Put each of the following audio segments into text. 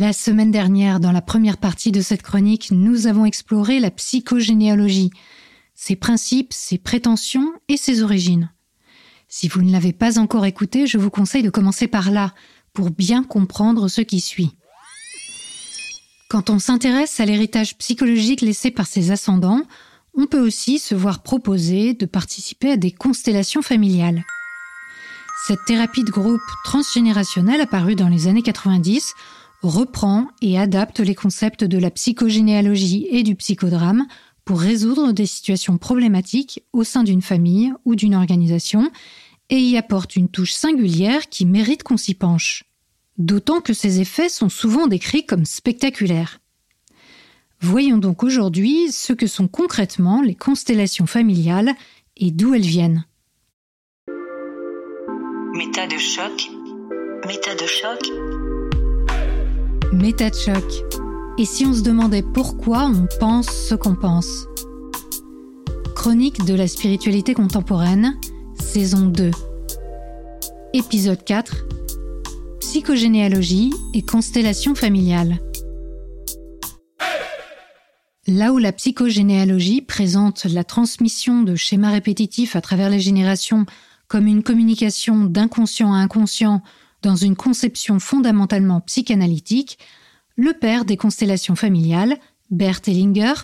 La semaine dernière, dans la première partie de cette chronique, nous avons exploré la psychogénéalogie, ses principes, ses prétentions et ses origines. Si vous ne l'avez pas encore écouté, je vous conseille de commencer par là, pour bien comprendre ce qui suit. Quand on s'intéresse à l'héritage psychologique laissé par ses ascendants, on peut aussi se voir proposer de participer à des constellations familiales. Cette thérapie de groupe transgénérationnelle apparue dans les années 90 reprend et adapte les concepts de la psychogénéalogie et du psychodrame pour résoudre des situations problématiques au sein d'une famille ou d'une organisation et y apporte une touche singulière qui mérite qu'on s'y penche. D'autant que ces effets sont souvent décrits comme spectaculaires. Voyons donc aujourd'hui ce que sont concrètement les constellations familiales et d'où elles viennent. Méta de choc. Méta de choc. Méta de choc. Et si on se demandait pourquoi on pense ce qu'on pense? Chronique de la spiritualité contemporaine, saison 2. Épisode 4. Psychogénéalogie et constellation familiale. Là où la psychogénéalogie présente la transmission de schémas répétitifs à travers les générations comme une communication d'inconscient à inconscient dans une conception fondamentalement psychanalytique, le père des constellations familiales, Bert Hellinger,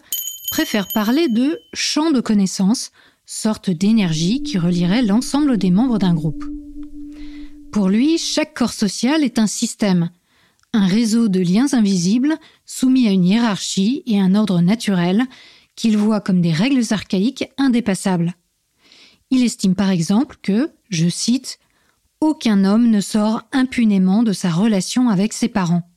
préfère parler de champ de connaissances, sorte d'énergie qui relierait l'ensemble des membres d'un groupe. Pour lui, chaque corps social est un système, un réseau de liens invisibles soumis à une hiérarchie et un ordre naturel qu'il voit comme des règles archaïques indépassables. Il estime par exemple que, je cite, Aucun homme ne sort impunément de sa relation avec ses parents.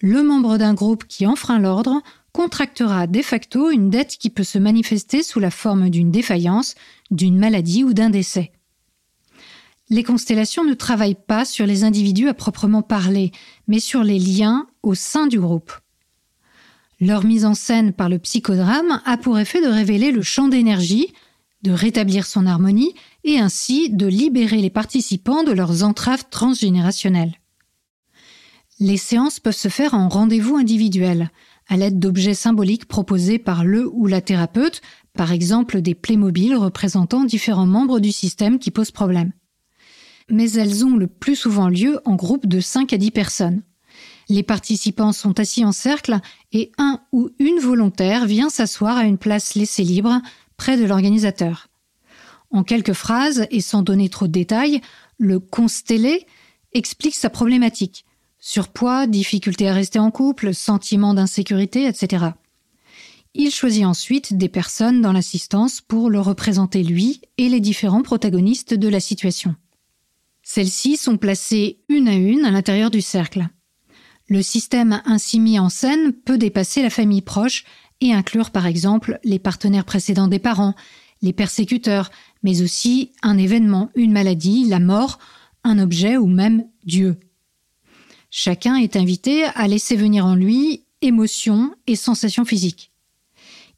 Le membre d'un groupe qui enfreint l'ordre contractera de facto une dette qui peut se manifester sous la forme d'une défaillance, d'une maladie ou d'un décès. Les constellations ne travaillent pas sur les individus à proprement parler, mais sur les liens au sein du groupe. Leur mise en scène par le psychodrame a pour effet de révéler le champ d'énergie, de rétablir son harmonie et ainsi de libérer les participants de leurs entraves transgénérationnelles. Les séances peuvent se faire en rendez-vous individuel, à l'aide d'objets symboliques proposés par le ou la thérapeute, par exemple des Playmobil représentant différents membres du système qui posent problème. Mais elles ont le plus souvent lieu en groupe de 5 à 10 personnes. Les participants sont assis en cercle et un ou une volontaire vient s'asseoir à une place laissée libre près de l'organisateur. En quelques phrases et sans donner trop de détails, le constellé explique sa problématique. Surpoids, difficulté à rester en couple, sentiment d'insécurité, etc. Il choisit ensuite des personnes dans l'assistance pour le représenter lui et les différents protagonistes de la situation. Celles-ci sont placées une à une à l'intérieur du cercle. Le système ainsi mis en scène peut dépasser la famille proche inclure par exemple les partenaires précédents des parents, les persécuteurs, mais aussi un événement, une maladie, la mort, un objet ou même Dieu. Chacun est invité à laisser venir en lui émotions et sensations physiques.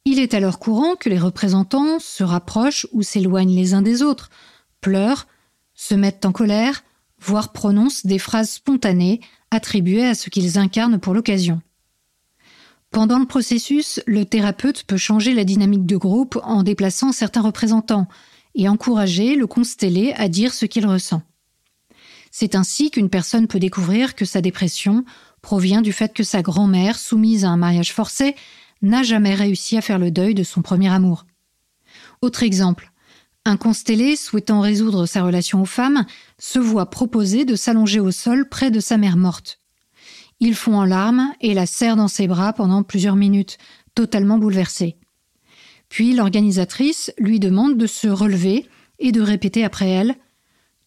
Il est alors courant que les représentants se rapprochent ou s'éloignent les uns des autres, pleurent, se mettent en colère, voire prononcent des phrases spontanées attribuées à ce qu'ils incarnent pour l'occasion. Pendant le processus, le thérapeute peut changer la dynamique de groupe en déplaçant certains représentants et encourager le constellé à dire ce qu'il ressent. C'est ainsi qu'une personne peut découvrir que sa dépression provient du fait que sa grand-mère, soumise à un mariage forcé, n'a jamais réussi à faire le deuil de son premier amour. Autre exemple, un constellé souhaitant résoudre sa relation aux femmes se voit proposer de s'allonger au sol près de sa mère morte. Il fond en larmes et la serre dans ses bras pendant plusieurs minutes, totalement bouleversé. Puis l'organisatrice lui demande de se relever et de répéter après elle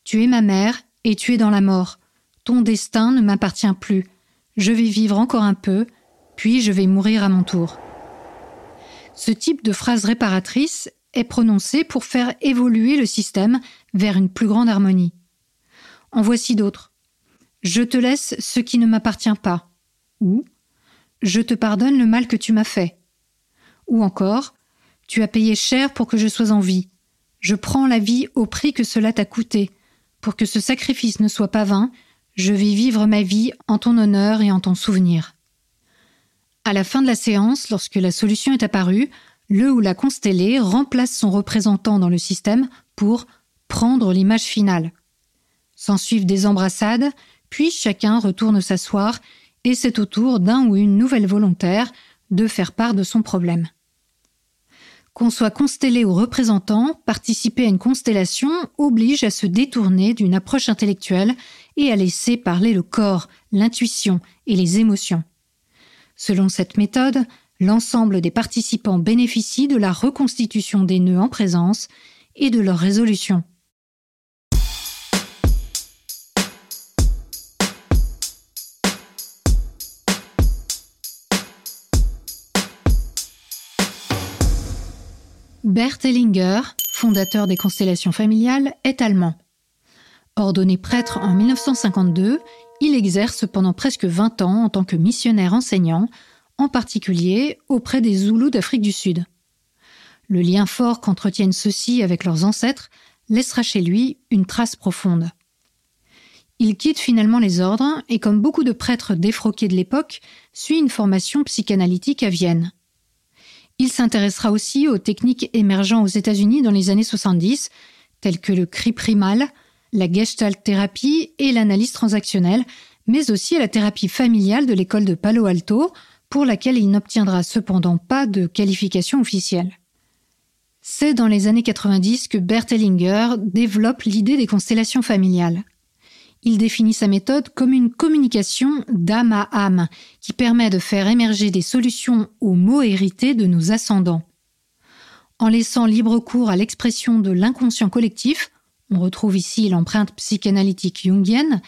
Tu es ma mère et tu es dans la mort. Ton destin ne m'appartient plus. Je vais vivre encore un peu, puis je vais mourir à mon tour. Ce type de phrase réparatrice est prononcé pour faire évoluer le système vers une plus grande harmonie. En voici d'autres. Je te laisse ce qui ne m'appartient pas. Ou Je te pardonne le mal que tu m'as fait. Ou encore Tu as payé cher pour que je sois en vie. Je prends la vie au prix que cela t'a coûté. Pour que ce sacrifice ne soit pas vain, Je vais vivre ma vie en ton honneur et en ton souvenir. À la fin de la séance, lorsque la solution est apparue, le ou la constellée remplace son représentant dans le système pour prendre l'image finale. S'ensuivent des embrassades, puis chacun retourne s'asseoir et c'est au tour d'un ou une nouvelle volontaire de faire part de son problème. Qu'on soit constellé ou représentant, participer à une constellation oblige à se détourner d'une approche intellectuelle et à laisser parler le corps, l'intuition et les émotions. Selon cette méthode, l'ensemble des participants bénéficient de la reconstitution des nœuds en présence et de leur résolution. Bert Hellinger, fondateur des constellations familiales, est allemand. Ordonné prêtre en 1952, il exerce pendant presque 20 ans en tant que missionnaire enseignant, en particulier auprès des Zoulous d'Afrique du Sud. Le lien fort qu'entretiennent ceux-ci avec leurs ancêtres laissera chez lui une trace profonde. Il quitte finalement les ordres et, comme beaucoup de prêtres défroqués de l'époque, suit une formation psychanalytique à Vienne. Il s'intéressera aussi aux techniques émergeant aux États-Unis dans les années 70, telles que le cri primal, la gestalt thérapie et l'analyse transactionnelle, mais aussi à la thérapie familiale de l'école de Palo Alto, pour laquelle il n'obtiendra cependant pas de qualification officielle. C'est dans les années 90 que Bert Hellinger développe l'idée des constellations familiales. Il définit sa méthode comme une communication d'âme à âme qui permet de faire émerger des solutions aux maux hérités de nos ascendants. En laissant libre cours à l'expression de l'inconscient collectif, on retrouve ici l'empreinte psychanalytique jungienne,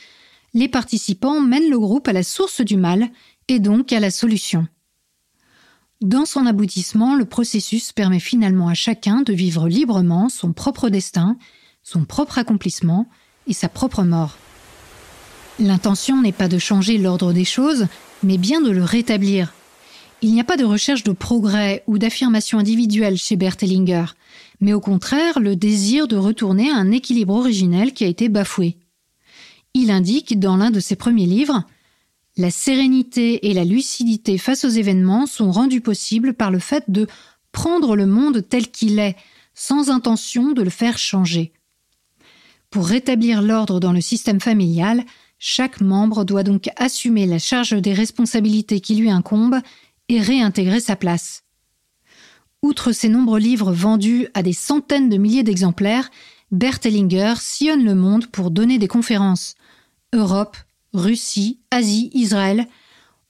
les participants mènent le groupe à la source du mal et donc à la solution. Dans son aboutissement, le processus permet finalement à chacun de vivre librement son propre destin, son propre accomplissement et sa propre mort. L'intention n'est pas de changer l'ordre des choses, mais bien de le rétablir. Il n'y a pas de recherche de progrès ou d'affirmation individuelle chez Bert Hellinger, mais au contraire le désir de retourner à un équilibre originel qui a été bafoué. Il indique dans l'un de ses premiers livres La sérénité et la lucidité face aux événements sont rendues possibles par le fait de prendre le monde tel qu'il est, sans intention de le faire changer. Pour rétablir l'ordre dans le système familial, chaque membre doit donc assumer la charge des responsabilités qui lui incombent et réintégrer sa place. Outre ses nombreux livres vendus à des centaines de milliers d'exemplaires, Bert Hellinger sillonne le monde pour donner des conférences. Europe, Russie, Asie, Israël.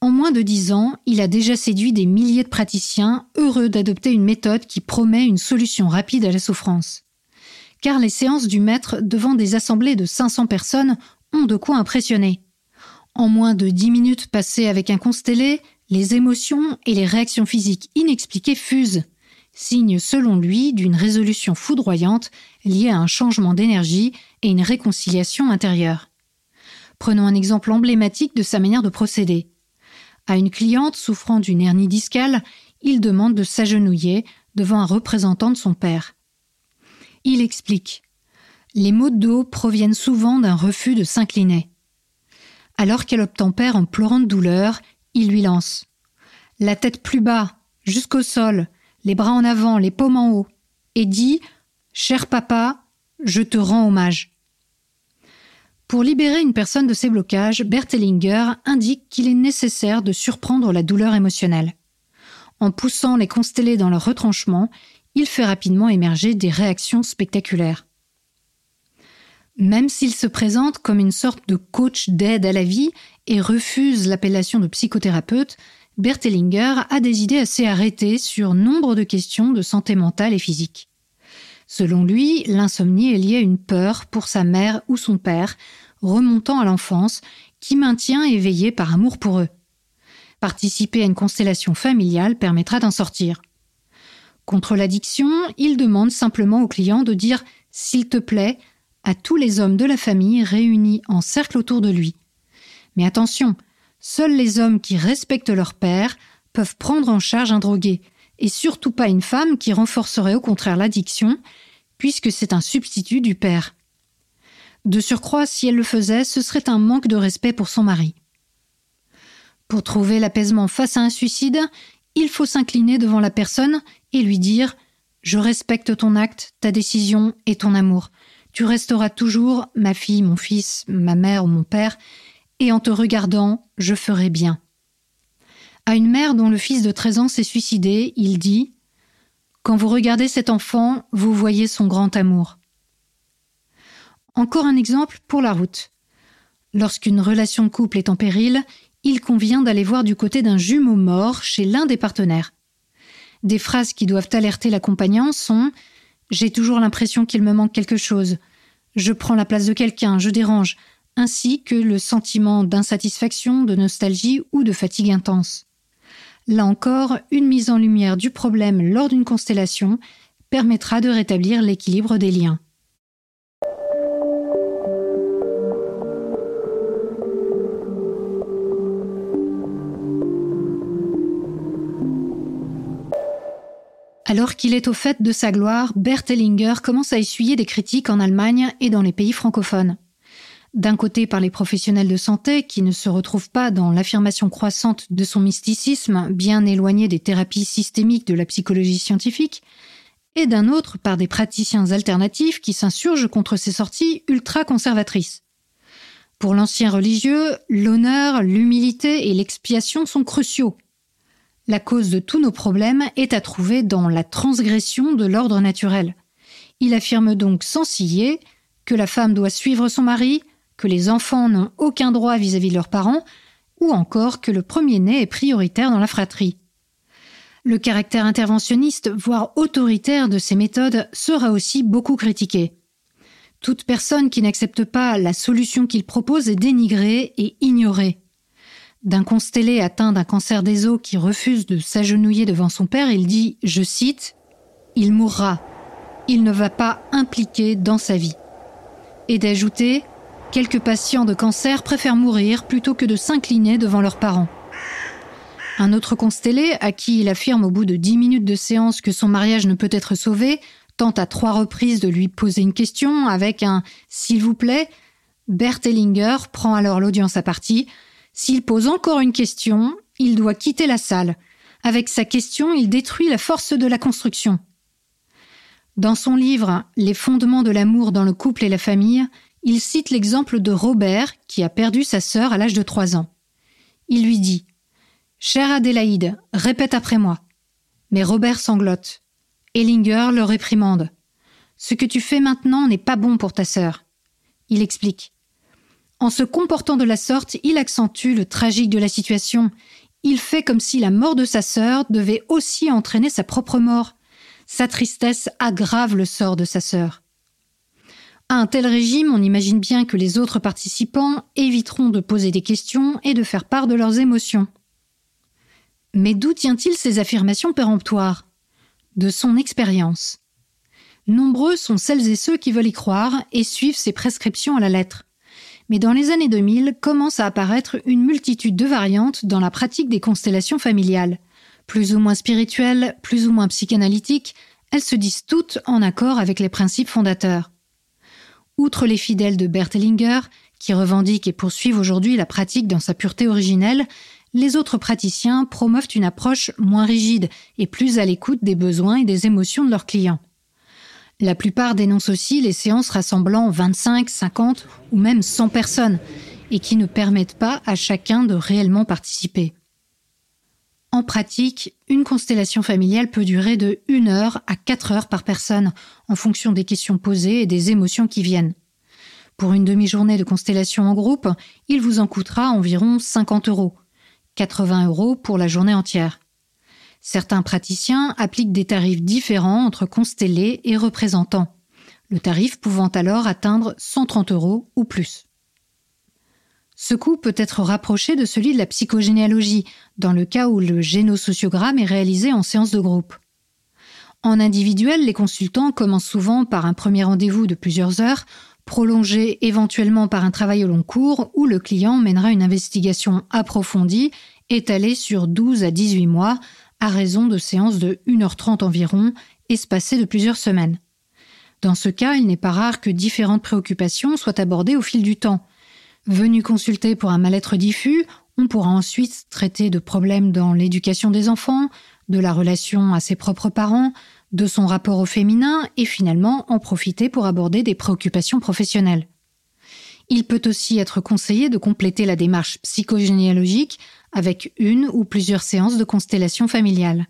En moins de dix ans, il a déjà séduit des milliers de praticiens heureux d'adopter une méthode qui promet une solution rapide à la souffrance. Car les séances du maître devant des assemblées de 500 personnes ont de quoi impressionner. En moins de dix minutes passées avec un constellé, les émotions et les réactions physiques inexpliquées fusent, signe selon lui d'une résolution foudroyante liée à un changement d'énergie et une réconciliation intérieure. Prenons un exemple emblématique de sa manière de procéder. À une cliente souffrant d'une hernie discale, il demande de s'agenouiller devant un représentant de son père. Il explique les maux de dos proviennent souvent d'un refus de s'incliner. Alors qu'elle obtempère en pleurant de douleur, il lui lance La tête plus bas, jusqu'au sol, les bras en avant, les paumes en haut, et dit Cher papa, je te rends hommage. Pour libérer une personne de ses blocages, Bertelinger indique qu'il est nécessaire de surprendre la douleur émotionnelle. En poussant les constellés dans leur retranchement, il fait rapidement émerger des réactions spectaculaires. Même s'il se présente comme une sorte de coach d'aide à la vie et refuse l'appellation de psychothérapeute, Bertelinger a des idées assez arrêtées sur nombre de questions de santé mentale et physique. Selon lui, l'insomnie est liée à une peur pour sa mère ou son père, remontant à l'enfance, qui maintient éveillé par amour pour eux. Participer à une constellation familiale permettra d'en sortir. Contre l'addiction, il demande simplement au client de dire S'il te plaît, à tous les hommes de la famille réunis en cercle autour de lui. Mais attention, seuls les hommes qui respectent leur père peuvent prendre en charge un drogué, et surtout pas une femme qui renforcerait au contraire l'addiction, puisque c'est un substitut du père. De surcroît, si elle le faisait, ce serait un manque de respect pour son mari. Pour trouver l'apaisement face à un suicide, il faut s'incliner devant la personne et lui dire Je respecte ton acte, ta décision et ton amour. Tu resteras toujours ma fille, mon fils, ma mère ou mon père, et en te regardant, je ferai bien. À une mère dont le fils de 13 ans s'est suicidé, il dit Quand vous regardez cet enfant, vous voyez son grand amour. Encore un exemple pour la route. Lorsqu'une relation couple est en péril, il convient d'aller voir du côté d'un jumeau mort chez l'un des partenaires. Des phrases qui doivent alerter l'accompagnant sont J'ai toujours l'impression qu'il me manque quelque chose. Je prends la place de quelqu'un, je dérange, ainsi que le sentiment d'insatisfaction, de nostalgie ou de fatigue intense. Là encore, une mise en lumière du problème lors d'une constellation permettra de rétablir l'équilibre des liens. Alors qu'il est au fait de sa gloire, Bert Hellinger commence à essuyer des critiques en Allemagne et dans les pays francophones. D'un côté par les professionnels de santé qui ne se retrouvent pas dans l'affirmation croissante de son mysticisme, bien éloigné des thérapies systémiques de la psychologie scientifique, et d'un autre par des praticiens alternatifs qui s'insurgent contre ces sorties ultra-conservatrices. Pour l'ancien religieux, l'honneur, l'humilité et l'expiation sont cruciaux, la cause de tous nos problèmes est à trouver dans la transgression de l'ordre naturel. Il affirme donc sans ciller que la femme doit suivre son mari, que les enfants n'ont aucun droit vis-à-vis de leurs parents, ou encore que le premier-né est prioritaire dans la fratrie. Le caractère interventionniste, voire autoritaire de ces méthodes sera aussi beaucoup critiqué. Toute personne qui n'accepte pas la solution qu'il propose est dénigrée et ignorée. D'un constellé atteint d'un cancer des os qui refuse de s'agenouiller devant son père, il dit, je cite, Il mourra. Il ne va pas impliquer dans sa vie. Et d'ajouter, quelques patients de cancer préfèrent mourir plutôt que de s'incliner devant leurs parents. Un autre constellé, à qui il affirme au bout de dix minutes de séance que son mariage ne peut être sauvé, tente à trois reprises de lui poser une question avec un S'il vous plaît, Bert Hellinger prend alors l'audience à partie s'il pose encore une question, il doit quitter la salle. Avec sa question, il détruit la force de la construction. Dans son livre Les fondements de l'amour dans le couple et la famille, il cite l'exemple de Robert qui a perdu sa sœur à l'âge de trois ans. Il lui dit Chère Adélaïde, répète après moi. Mais Robert sanglote. Ellinger le réprimande. Ce que tu fais maintenant n'est pas bon pour ta sœur. Il explique en se comportant de la sorte, il accentue le tragique de la situation. Il fait comme si la mort de sa sœur devait aussi entraîner sa propre mort. Sa tristesse aggrave le sort de sa sœur. À un tel régime, on imagine bien que les autres participants éviteront de poser des questions et de faire part de leurs émotions. Mais d'où tient-il ces affirmations péremptoires? De son expérience. Nombreux sont celles et ceux qui veulent y croire et suivent ses prescriptions à la lettre mais dans les années 2000 commence à apparaître une multitude de variantes dans la pratique des constellations familiales. Plus ou moins spirituelles, plus ou moins psychanalytiques, elles se disent toutes en accord avec les principes fondateurs. Outre les fidèles de Bert Hellinger, qui revendiquent et poursuivent aujourd'hui la pratique dans sa pureté originelle, les autres praticiens promeuvent une approche moins rigide et plus à l'écoute des besoins et des émotions de leurs clients. La plupart dénoncent aussi les séances rassemblant 25, 50 ou même 100 personnes et qui ne permettent pas à chacun de réellement participer. En pratique, une constellation familiale peut durer de 1 heure à 4 heures par personne en fonction des questions posées et des émotions qui viennent. Pour une demi-journée de constellation en groupe, il vous en coûtera environ 50 euros, 80 euros pour la journée entière. Certains praticiens appliquent des tarifs différents entre constellés et représentants, le tarif pouvant alors atteindre 130 euros ou plus. Ce coût peut être rapproché de celui de la psychogénéalogie, dans le cas où le génosociogramme est réalisé en séance de groupe. En individuel, les consultants commencent souvent par un premier rendez-vous de plusieurs heures, prolongé éventuellement par un travail au long cours où le client mènera une investigation approfondie étalée sur 12 à 18 mois à raison de séances de 1h30 environ, espacées de plusieurs semaines. Dans ce cas, il n'est pas rare que différentes préoccupations soient abordées au fil du temps. Venu consulter pour un mal-être diffus, on pourra ensuite traiter de problèmes dans l'éducation des enfants, de la relation à ses propres parents, de son rapport au féminin et finalement en profiter pour aborder des préoccupations professionnelles. Il peut aussi être conseillé de compléter la démarche psychogénéalogique avec une ou plusieurs séances de constellation familiale.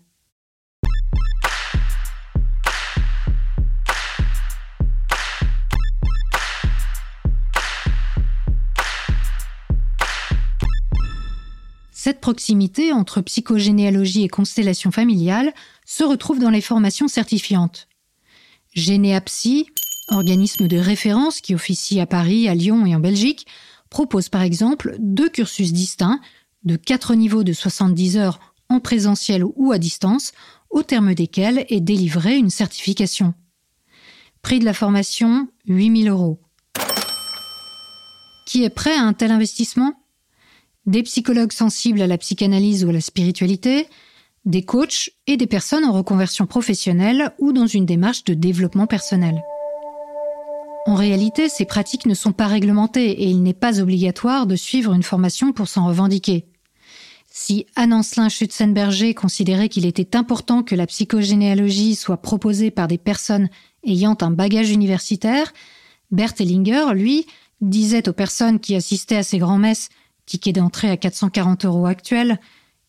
Cette proximité entre psychogénéalogie et constellation familiale se retrouve dans les formations certifiantes. Généapsy, organisme de référence qui officie à Paris, à Lyon et en Belgique, propose par exemple deux cursus distincts de quatre niveaux de 70 heures en présentiel ou à distance, au terme desquels est délivrée une certification. Prix de la formation 8000 euros. Qui est prêt à un tel investissement? Des psychologues sensibles à la psychanalyse ou à la spiritualité, des coachs et des personnes en reconversion professionnelle ou dans une démarche de développement personnel. En réalité, ces pratiques ne sont pas réglementées et il n'est pas obligatoire de suivre une formation pour s'en revendiquer. Si Anne-Ancelin Schutzenberger considérait qu'il était important que la psychogénéalogie soit proposée par des personnes ayant un bagage universitaire, Bert Hellinger, lui, disait aux personnes qui assistaient à ces grands-messes ticket d'entrée à 440 euros actuels,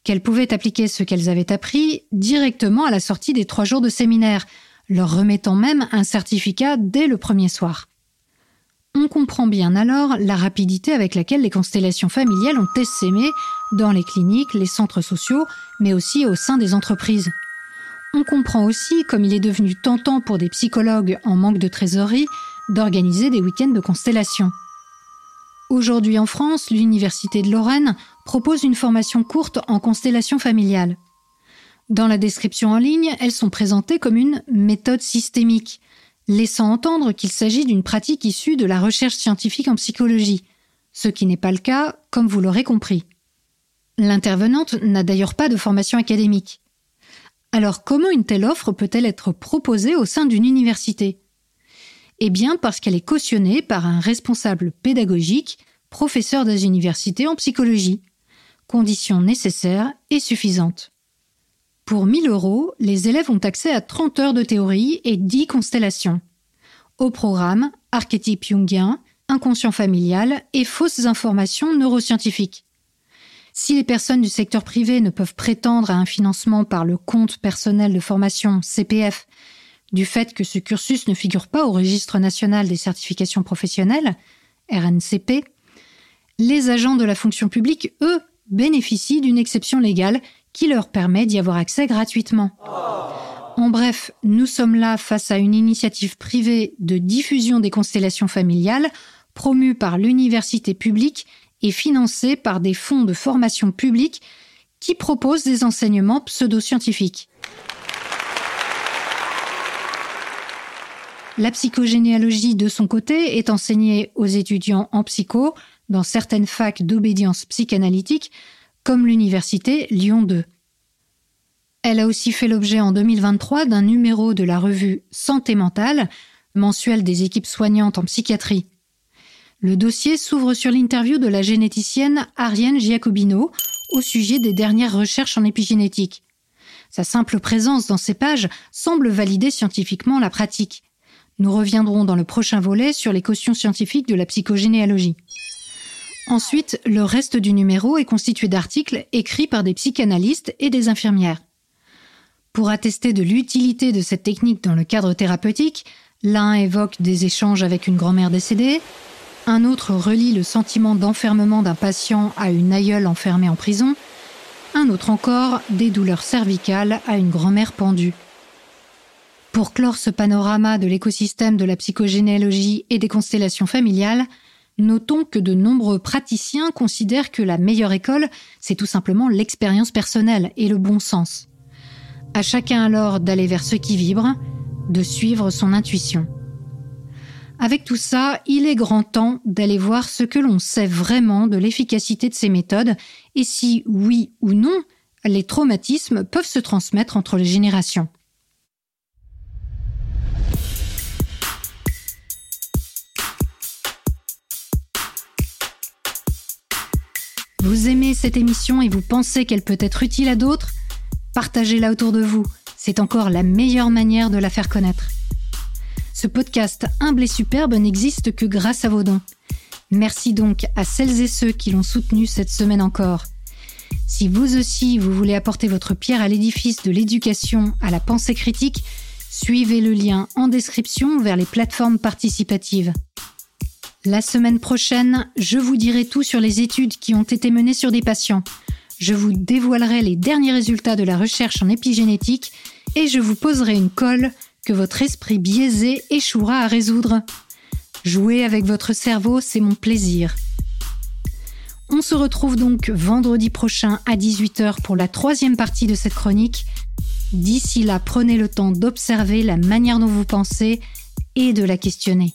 qu'elles pouvaient appliquer ce qu'elles avaient appris directement à la sortie des trois jours de séminaire, leur remettant même un certificat dès le premier soir. On comprend bien alors la rapidité avec laquelle les constellations familiales ont essaimé dans les cliniques, les centres sociaux, mais aussi au sein des entreprises. On comprend aussi comme il est devenu tentant pour des psychologues en manque de trésorerie d'organiser des week-ends de constellation. Aujourd'hui en France, l'Université de Lorraine propose une formation courte en constellation familiale. Dans la description en ligne, elles sont présentées comme une méthode systémique, laissant entendre qu'il s'agit d'une pratique issue de la recherche scientifique en psychologie, ce qui n'est pas le cas, comme vous l'aurez compris. L'intervenante n'a d'ailleurs pas de formation académique. Alors comment une telle offre peut-elle être proposée au sein d'une université? Eh bien parce qu'elle est cautionnée par un responsable pédagogique, professeur des universités en psychologie. Condition nécessaire et suffisante. Pour 1000 euros, les élèves ont accès à 30 heures de théorie et 10 constellations. Au programme, archétype jungien, inconscient familial et fausses informations neuroscientifiques. Si les personnes du secteur privé ne peuvent prétendre à un financement par le compte personnel de formation CPF du fait que ce cursus ne figure pas au registre national des certifications professionnelles, RNCP, les agents de la fonction publique, eux, bénéficient d'une exception légale qui leur permet d'y avoir accès gratuitement. En bref, nous sommes là face à une initiative privée de diffusion des constellations familiales promue par l'université publique et financée par des fonds de formation publique qui proposent des enseignements pseudo-scientifiques. La psychogénéalogie, de son côté, est enseignée aux étudiants en psycho dans certaines facs d'obédience psychanalytique, comme l'université Lyon 2. Elle a aussi fait l'objet en 2023 d'un numéro de la revue Santé mentale, mensuel des équipes soignantes en psychiatrie. Le dossier s'ouvre sur l'interview de la généticienne Ariane Giacobino au sujet des dernières recherches en épigénétique. Sa simple présence dans ces pages semble valider scientifiquement la pratique. Nous reviendrons dans le prochain volet sur les cautions scientifiques de la psychogénéalogie. Ensuite, le reste du numéro est constitué d'articles écrits par des psychanalystes et des infirmières. Pour attester de l'utilité de cette technique dans le cadre thérapeutique, l'un évoque des échanges avec une grand-mère décédée, un autre relie le sentiment d'enfermement d'un patient à une aïeule enfermée en prison, un autre encore des douleurs cervicales à une grand-mère pendue. Pour clore ce panorama de l'écosystème de la psychogénéalogie et des constellations familiales, notons que de nombreux praticiens considèrent que la meilleure école, c'est tout simplement l'expérience personnelle et le bon sens. À chacun alors d'aller vers ce qui vibre, de suivre son intuition. Avec tout ça, il est grand temps d'aller voir ce que l'on sait vraiment de l'efficacité de ces méthodes et si, oui ou non, les traumatismes peuvent se transmettre entre les générations. Cette émission et vous pensez qu'elle peut être utile à d'autres, partagez-la autour de vous. C'est encore la meilleure manière de la faire connaître. Ce podcast humble et superbe n'existe que grâce à vos dons. Merci donc à celles et ceux qui l'ont soutenu cette semaine encore. Si vous aussi vous voulez apporter votre pierre à l'édifice de l'éducation à la pensée critique, suivez le lien en description vers les plateformes participatives. La semaine prochaine, je vous dirai tout sur les études qui ont été menées sur des patients. Je vous dévoilerai les derniers résultats de la recherche en épigénétique et je vous poserai une colle que votre esprit biaisé échouera à résoudre. Jouer avec votre cerveau, c'est mon plaisir. On se retrouve donc vendredi prochain à 18h pour la troisième partie de cette chronique. D'ici là, prenez le temps d'observer la manière dont vous pensez et de la questionner.